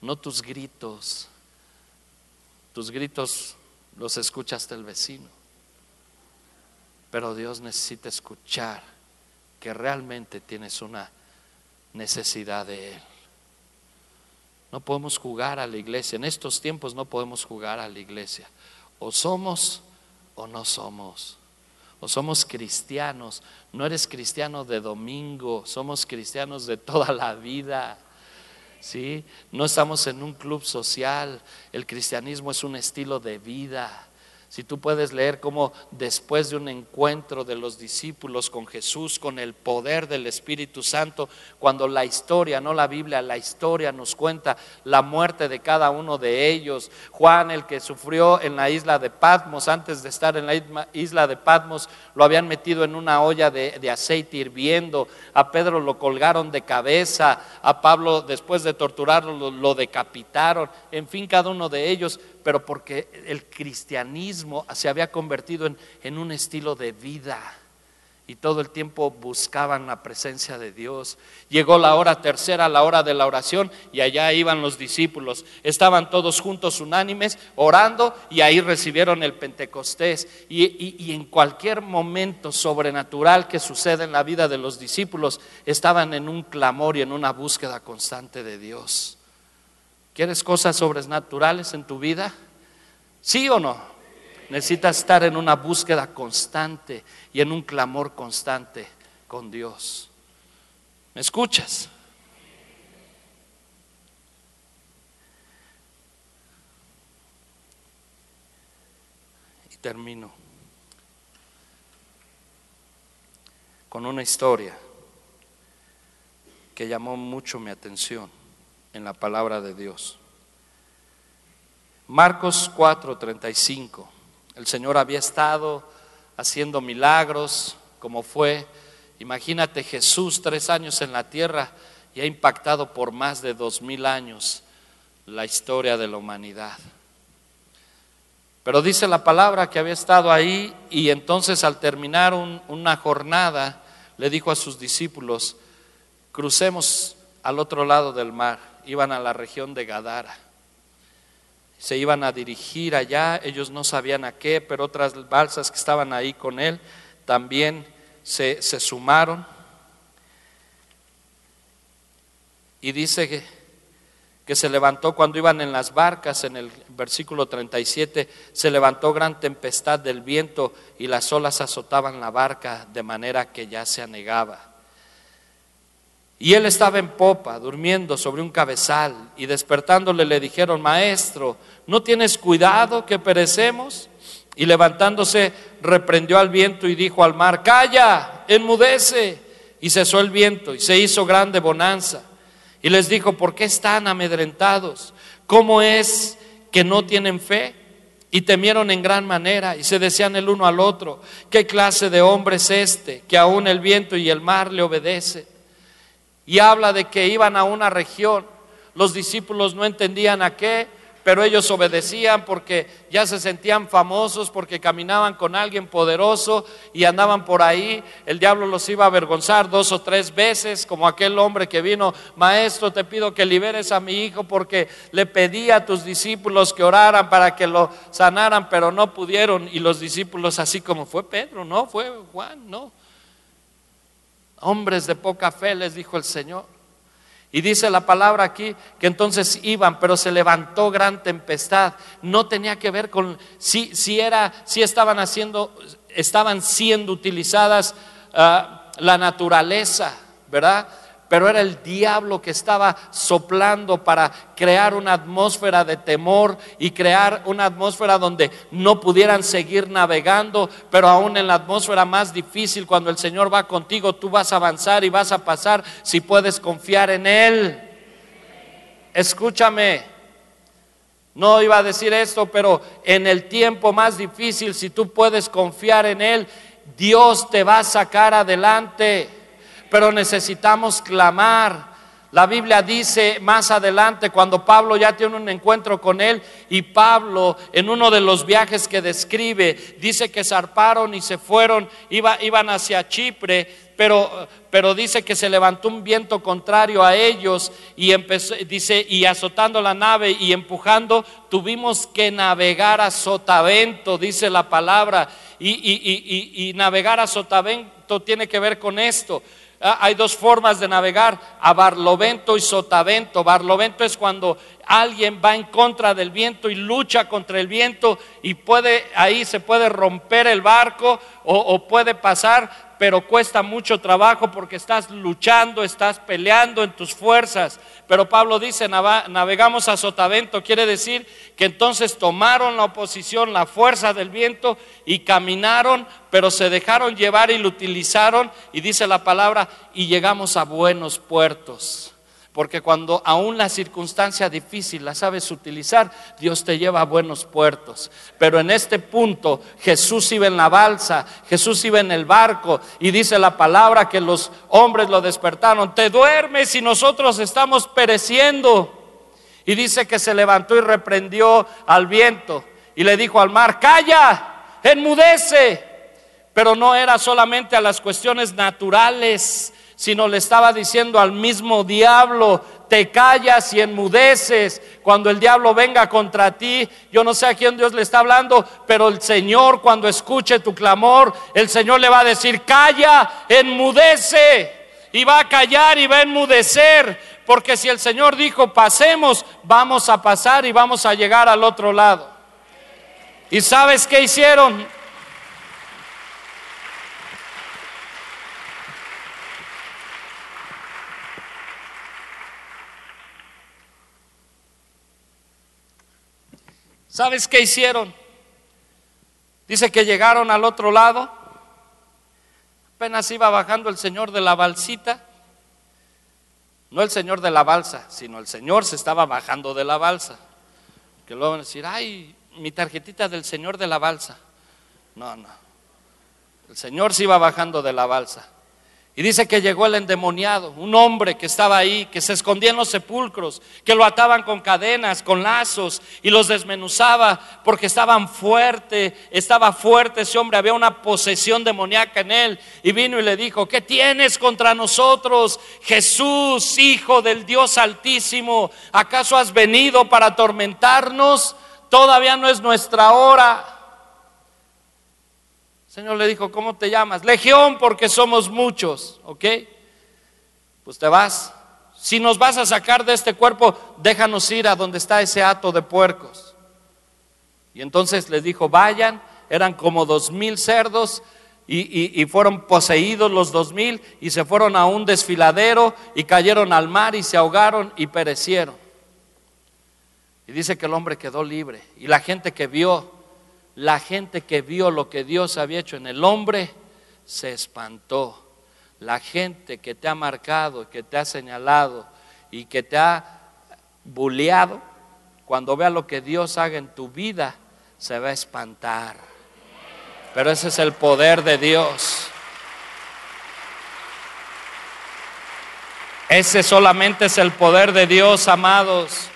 no tus gritos. Tus gritos los escucha hasta el vecino, pero Dios necesita escuchar que realmente tienes una necesidad de Él. No podemos jugar a la iglesia. En estos tiempos no podemos jugar a la iglesia. O somos o no somos. O somos cristianos. No eres cristiano de domingo, somos cristianos de toda la vida. ¿Sí? No estamos en un club social. El cristianismo es un estilo de vida. Si tú puedes leer cómo después de un encuentro de los discípulos con Jesús, con el poder del Espíritu Santo, cuando la historia, no la Biblia, la historia nos cuenta la muerte de cada uno de ellos. Juan, el que sufrió en la isla de Patmos, antes de estar en la isla de Patmos, lo habían metido en una olla de, aceite hirviendo. A Pedro lo colgaron de cabeza. A Pablo, después de torturarlo, lo decapitaron. En fin, cada uno de ellos pero porque el cristianismo se había convertido en, un estilo de vida y todo el tiempo buscaban la presencia de Dios. Llegó la hora tercera, la hora de la oración, y allá iban los discípulos. Estaban todos juntos unánimes orando y ahí recibieron el Pentecostés. y, en cualquier momento sobrenatural que sucede en la vida de los discípulos, estaban en un clamor y en una búsqueda constante de Dios. ¿Quieres cosas sobrenaturales en tu vida? ¿Sí o no? Necesitas estar en una búsqueda constante y en un clamor constante con Dios. ¿Me escuchas? Y termino con una historia que llamó mucho mi atención en la palabra de Dios. Marcos 4:35. El Señor había estado haciendo milagros, como fue. Imagínate Jesús tres años en la tierra y ha impactado por más de dos mil años la historia de la humanidad. Pero dice la palabra que había estado ahí y entonces al terminar una jornada le dijo a sus discípulos, crucemos al otro lado del mar iban a la región de Gadara. Se iban a dirigir allá, ellos no sabían a qué, pero otras balsas que estaban ahí con él también se, sumaron. Y dice que, que se levantó cuando iban en las barcas, en el versículo 37, se levantó gran tempestad del viento y las olas azotaban la barca de manera que ya se anegaba. Y él estaba en popa, durmiendo sobre un cabezal, y despertándole le dijeron, Maestro, ¿no tienes cuidado que perecemos? Y levantándose, reprendió al viento y dijo al mar, Calla, enmudece. Y cesó el viento y se hizo grande bonanza. Y les dijo, ¿por qué están amedrentados? ¿Cómo es que no tienen fe? Y temieron en gran manera y se decían el uno al otro, ¿qué clase de hombre es este que aún el viento y el mar le obedece? Y habla de que iban a una región, los discípulos no entendían a qué, pero ellos obedecían porque ya se sentían famosos, porque caminaban con alguien poderoso y andaban por ahí. El diablo los iba a avergonzar dos o tres veces, como aquel hombre que vino, maestro, te pido que liberes a mi hijo porque le pedí a tus discípulos que oraran para que lo sanaran, pero no pudieron. Y los discípulos, así como fue Pedro, no, fue Juan, no. Hombres de poca fe, les dijo el Señor. Y dice la palabra aquí que entonces iban, pero se levantó gran tempestad. No tenía que ver con si, si era, si estaban haciendo, estaban siendo utilizadas ah, la naturaleza, ¿verdad? Pero era el diablo que estaba soplando para crear una atmósfera de temor y crear una atmósfera donde no pudieran seguir navegando, pero aún en la atmósfera más difícil, cuando el Señor va contigo, tú vas a avanzar y vas a pasar si puedes confiar en Él. Escúchame, no iba a decir esto, pero en el tiempo más difícil, si tú puedes confiar en Él, Dios te va a sacar adelante pero necesitamos clamar. La Biblia dice más adelante, cuando Pablo ya tiene un encuentro con él, y Pablo en uno de los viajes que describe, dice que zarparon y se fueron, iban hacia Chipre, pero, pero dice que se levantó un viento contrario a ellos y empezó, dice, y azotando la nave y empujando, tuvimos que navegar a sotavento, dice la palabra, y, y, y navegar a sotavento tiene que ver con esto. Ah, hay dos formas de navegar, a barlovento y sotavento. Barlovento es cuando alguien va en contra del viento y lucha contra el viento y puede, ahí se puede romper el barco o, o puede pasar, pero cuesta mucho trabajo porque estás luchando, estás peleando en tus fuerzas. Pero Pablo dice, navegamos a sotavento, quiere decir que entonces tomaron la oposición, la fuerza del viento y caminaron, pero se dejaron llevar y lo utilizaron y dice la palabra, y llegamos a buenos puertos. Porque cuando aún la circunstancia difícil la sabes utilizar, Dios te lleva a buenos puertos. Pero en este punto Jesús iba en la balsa, Jesús iba en el barco y dice la palabra que los hombres lo despertaron. Te duermes y nosotros estamos pereciendo. Y dice que se levantó y reprendió al viento y le dijo al mar, calla, enmudece. Pero no era solamente a las cuestiones naturales sino le estaba diciendo al mismo diablo, te callas y enmudeces cuando el diablo venga contra ti. Yo no sé a quién Dios le está hablando, pero el Señor cuando escuche tu clamor, el Señor le va a decir, calla, enmudece. Y va a callar y va a enmudecer, porque si el Señor dijo, pasemos, vamos a pasar y vamos a llegar al otro lado. ¿Y sabes qué hicieron? ¿Sabes qué hicieron? Dice que llegaron al otro lado. Apenas iba bajando el señor de la balsita. No el señor de la balsa, sino el señor se estaba bajando de la balsa. Que luego van a decir, ay, mi tarjetita del señor de la balsa. No, no. El señor se iba bajando de la balsa. Y dice que llegó el endemoniado, un hombre que estaba ahí, que se escondía en los sepulcros, que lo ataban con cadenas, con lazos y los desmenuzaba porque estaban fuerte, estaba fuerte ese hombre, había una posesión demoníaca en él. Y vino y le dijo, ¿qué tienes contra nosotros, Jesús, Hijo del Dios Altísimo? ¿Acaso has venido para atormentarnos? Todavía no es nuestra hora. Señor le dijo, ¿cómo te llamas? Legión porque somos muchos, ¿ok? Pues te vas. Si nos vas a sacar de este cuerpo, déjanos ir a donde está ese hato de puercos. Y entonces les dijo, vayan, eran como dos mil cerdos y, y, fueron poseídos los dos mil y se fueron a un desfiladero y cayeron al mar y se ahogaron y perecieron. Y dice que el hombre quedó libre y la gente que vio la gente que vio lo que Dios había hecho en el hombre se espantó. La gente que te ha marcado, que te ha señalado y que te ha bulleado, cuando vea lo que Dios haga en tu vida, se va a espantar. Pero ese es el poder de Dios. Ese solamente es el poder de Dios, amados.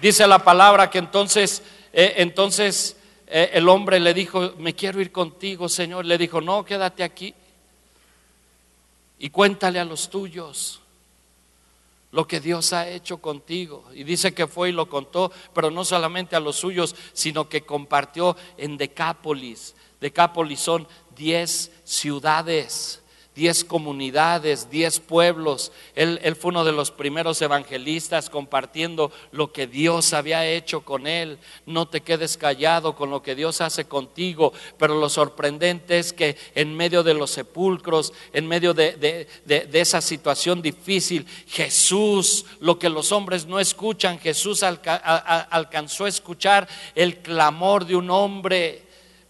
Dice la palabra que entonces, eh, entonces eh, el hombre le dijo, me quiero ir contigo, Señor. Le dijo, no, quédate aquí y cuéntale a los tuyos lo que Dios ha hecho contigo. Y dice que fue y lo contó, pero no solamente a los suyos, sino que compartió en Decápolis. Decápolis son diez ciudades diez comunidades, diez pueblos. Él, fue uno de los primeros evangelistas compartiendo lo que Dios había hecho con él. No te quedes callado con lo que Dios hace contigo, pero lo sorprendente es que en medio de los sepulcros, en medio de, esa situación difícil, Jesús, lo que los hombres no escuchan, Jesús alcanzó a escuchar el clamor de un hombre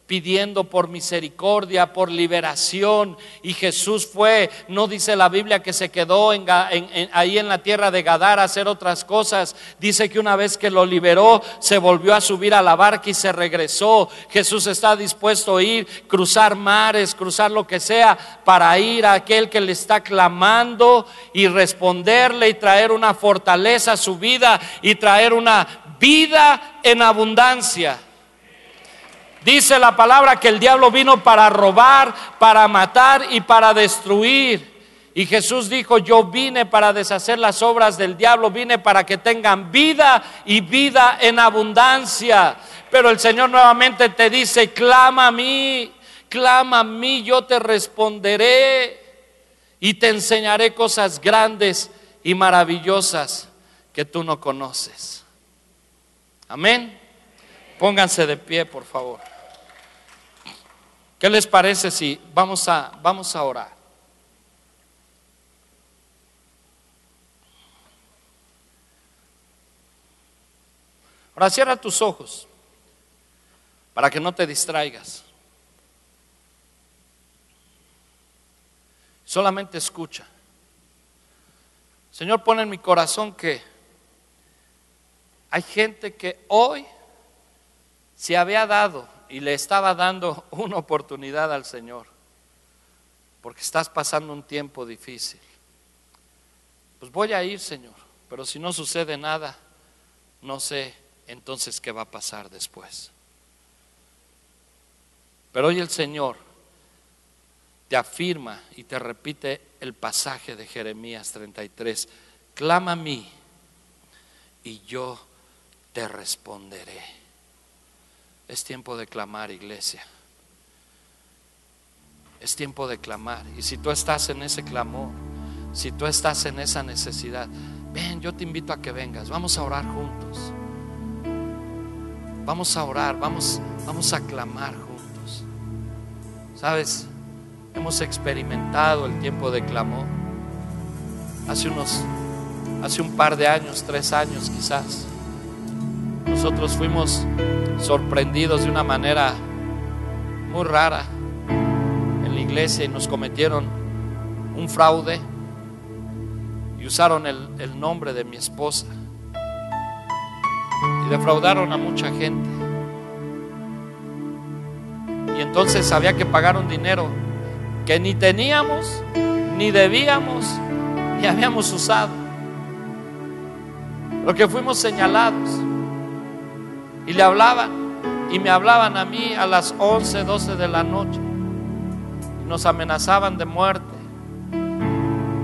pidiendo por misericordia, por liberación. Y Jesús fue, no dice la Biblia que se quedó ahí en la tierra de Gadar a hacer otras cosas. Dice que una vez que lo liberó, se volvió a subir a la barca y se regresó. Jesús está dispuesto a ir, cruzar mares, cruzar lo que sea, para ir a aquel que le está clamando y responderle y traer una fortaleza a su vida y traer una vida en abundancia. Dice la palabra que el diablo vino para robar, para matar y para destruir. Y Jesús dijo, yo vine para deshacer las obras del diablo, vine para que tengan vida y vida en abundancia. Pero el Señor nuevamente te dice, clama a mí, clama a mí, yo te responderé y te enseñaré cosas grandes y maravillosas que tú no conoces. Amén. Pónganse de pie, por favor. ¿Qué les parece si vamos a, vamos a orar? Ahora cierra tus ojos para que no te distraigas. Solamente escucha. Señor, pone en mi corazón que hay gente que hoy se había dado y le estaba dando una oportunidad al Señor, porque estás pasando un tiempo difícil. Pues voy a ir, Señor, pero si no sucede nada, no sé entonces qué va a pasar después. Pero hoy el Señor te afirma y te repite el pasaje de Jeremías 33, clama a mí y yo te responderé. Es tiempo de clamar, iglesia. Es tiempo de clamar. Y si tú estás en ese clamor, si tú estás en esa necesidad, ven, yo te invito a que vengas. Vamos a orar juntos. Vamos a orar, vamos, vamos a clamar juntos. Sabes, hemos experimentado el tiempo de clamor. Hace unos, hace un par de años, tres años quizás nosotros fuimos sorprendidos de una manera muy rara en la iglesia y nos cometieron un fraude y usaron el, nombre de mi esposa y defraudaron a mucha gente. Y entonces había que pagar un dinero que ni teníamos, ni debíamos, ni habíamos usado. Lo que fuimos señalados. Y le hablaban, y me hablaban a mí a las 11, 12 de la noche. Y nos amenazaban de muerte.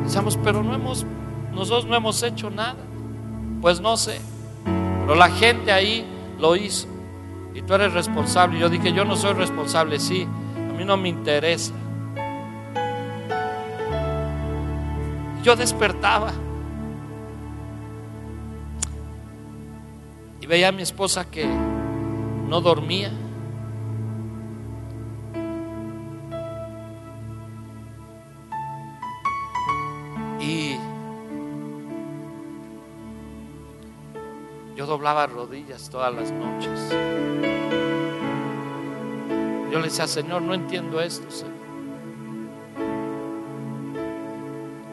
Decíamos, pero no hemos, nosotros no hemos hecho nada. Pues no sé. Pero la gente ahí lo hizo. Y tú eres responsable. Yo dije, yo no soy responsable, sí. A mí no me interesa. Yo despertaba Y veía a mi esposa que no dormía. Y yo doblaba rodillas todas las noches. Yo le decía, Señor, no entiendo esto, Señor.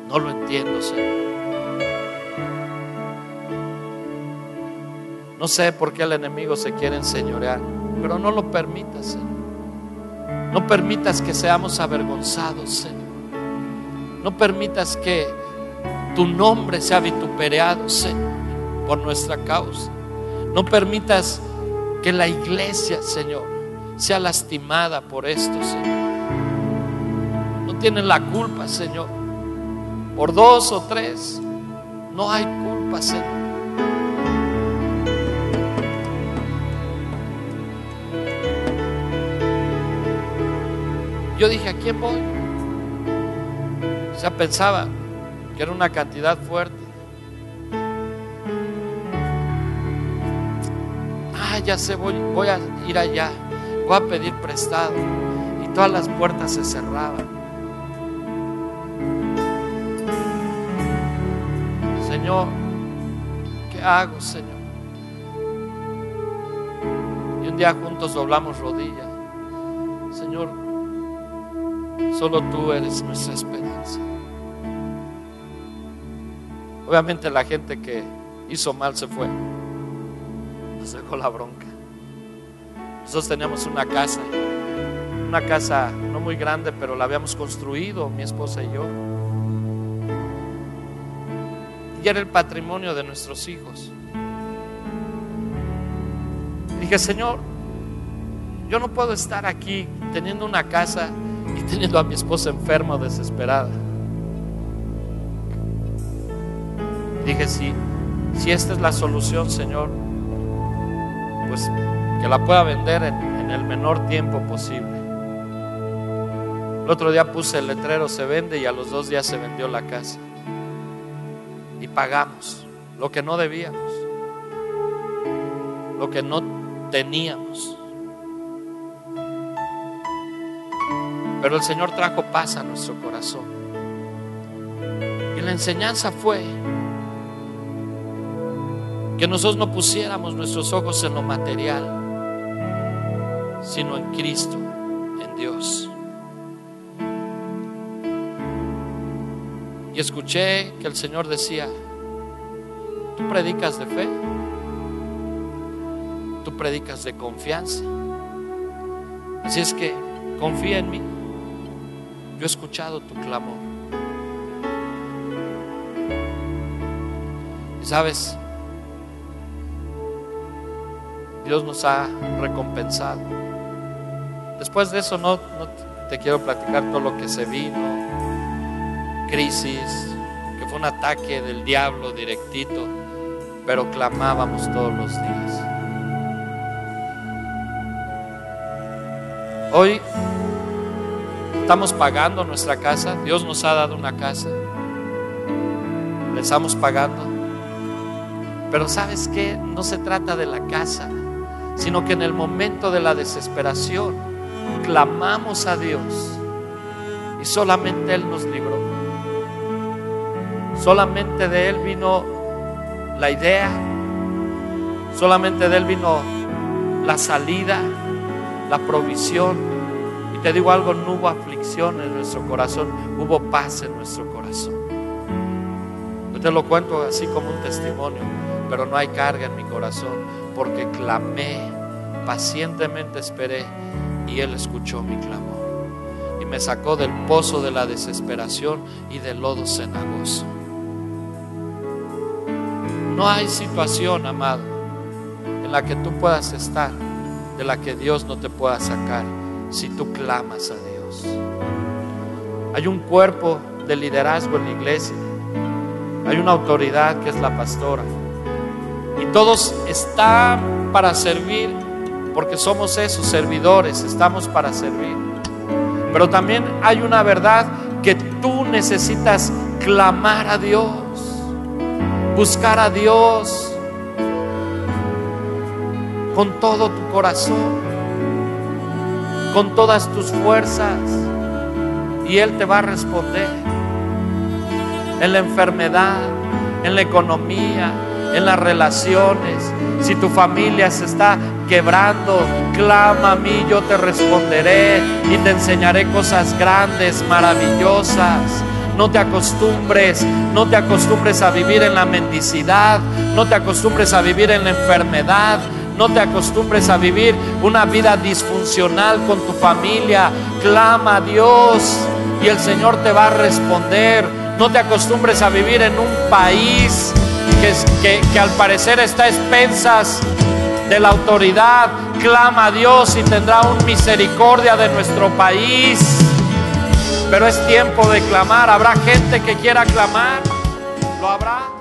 No lo entiendo, Señor. No sé por qué el enemigo se quiere enseñorear. Pero no lo permitas, Señor. No permitas que seamos avergonzados, Señor. No permitas que tu nombre sea vituperado, Señor, por nuestra causa. No permitas que la iglesia, Señor, sea lastimada por esto, Señor. No tienen la culpa, Señor. Por dos o tres, no hay culpa, Señor. Yo dije, ¿a quién voy? O sea, pensaba que era una cantidad fuerte. Ah, ya sé, voy, voy a ir allá, voy a pedir prestado. Y todas las puertas se cerraban. Señor, ¿qué hago, Señor? Y un día juntos doblamos rodillas. Solo tú eres nuestra esperanza. Obviamente la gente que hizo mal se fue. Nos dejó la bronca. Nosotros teníamos una casa, una casa no muy grande, pero la habíamos construido mi esposa y yo. Y era el patrimonio de nuestros hijos. dije, Señor, yo no puedo estar aquí teniendo una casa teniendo a mi esposa enferma, desesperada. Dije, si, si esta es la solución, Señor, pues que la pueda vender en, en el menor tiempo posible. El otro día puse el letrero, se vende y a los dos días se vendió la casa. Y pagamos lo que no debíamos, lo que no teníamos. Pero el Señor trajo paz a nuestro corazón. Y la enseñanza fue que nosotros no pusiéramos nuestros ojos en lo material, sino en Cristo, en Dios. Y escuché que el Señor decía, tú predicas de fe, tú predicas de confianza. Así es que confía en mí. Yo he escuchado tu clamor. Y sabes, Dios nos ha recompensado. Después de eso no, no te quiero platicar todo lo que se vino, crisis, que fue un ataque del diablo directito, pero clamábamos todos los días. Hoy Estamos pagando nuestra casa. Dios nos ha dado una casa. Le estamos pagando. Pero sabes qué? No se trata de la casa, sino que en el momento de la desesperación clamamos a Dios y solamente Él nos libró. Solamente de Él vino la idea, solamente de Él vino la salida, la provisión. Te digo algo, no hubo en nuestro corazón, hubo paz en nuestro corazón. Yo te lo cuento así como un testimonio, pero no hay carga en mi corazón, porque clamé, pacientemente esperé y Él escuchó mi clamor. Y me sacó del pozo de la desesperación y del lodo cenagoso. No hay situación, amado, en la que tú puedas estar, de la que Dios no te pueda sacar si tú clamas a Dios. Hay un cuerpo de liderazgo en la iglesia. Hay una autoridad que es la pastora. Y todos están para servir, porque somos esos servidores, estamos para servir. Pero también hay una verdad que tú necesitas clamar a Dios, buscar a Dios con todo tu corazón con todas tus fuerzas y Él te va a responder en la enfermedad, en la economía, en las relaciones. Si tu familia se está quebrando, clama a mí, yo te responderé y te enseñaré cosas grandes, maravillosas. No te acostumbres, no te acostumbres a vivir en la mendicidad, no te acostumbres a vivir en la enfermedad, No te acostumbres a vivir una vida disfuncional con tu familia. Clama a Dios y el Señor te va a responder. No te acostumbres a vivir en un país que, que, al parecer está a expensas de la autoridad. Clama a Dios y tendrá un misericordia de nuestro país. Pero es tiempo de clamar. Habrá gente que quiera clamar. ¿Lo habrá?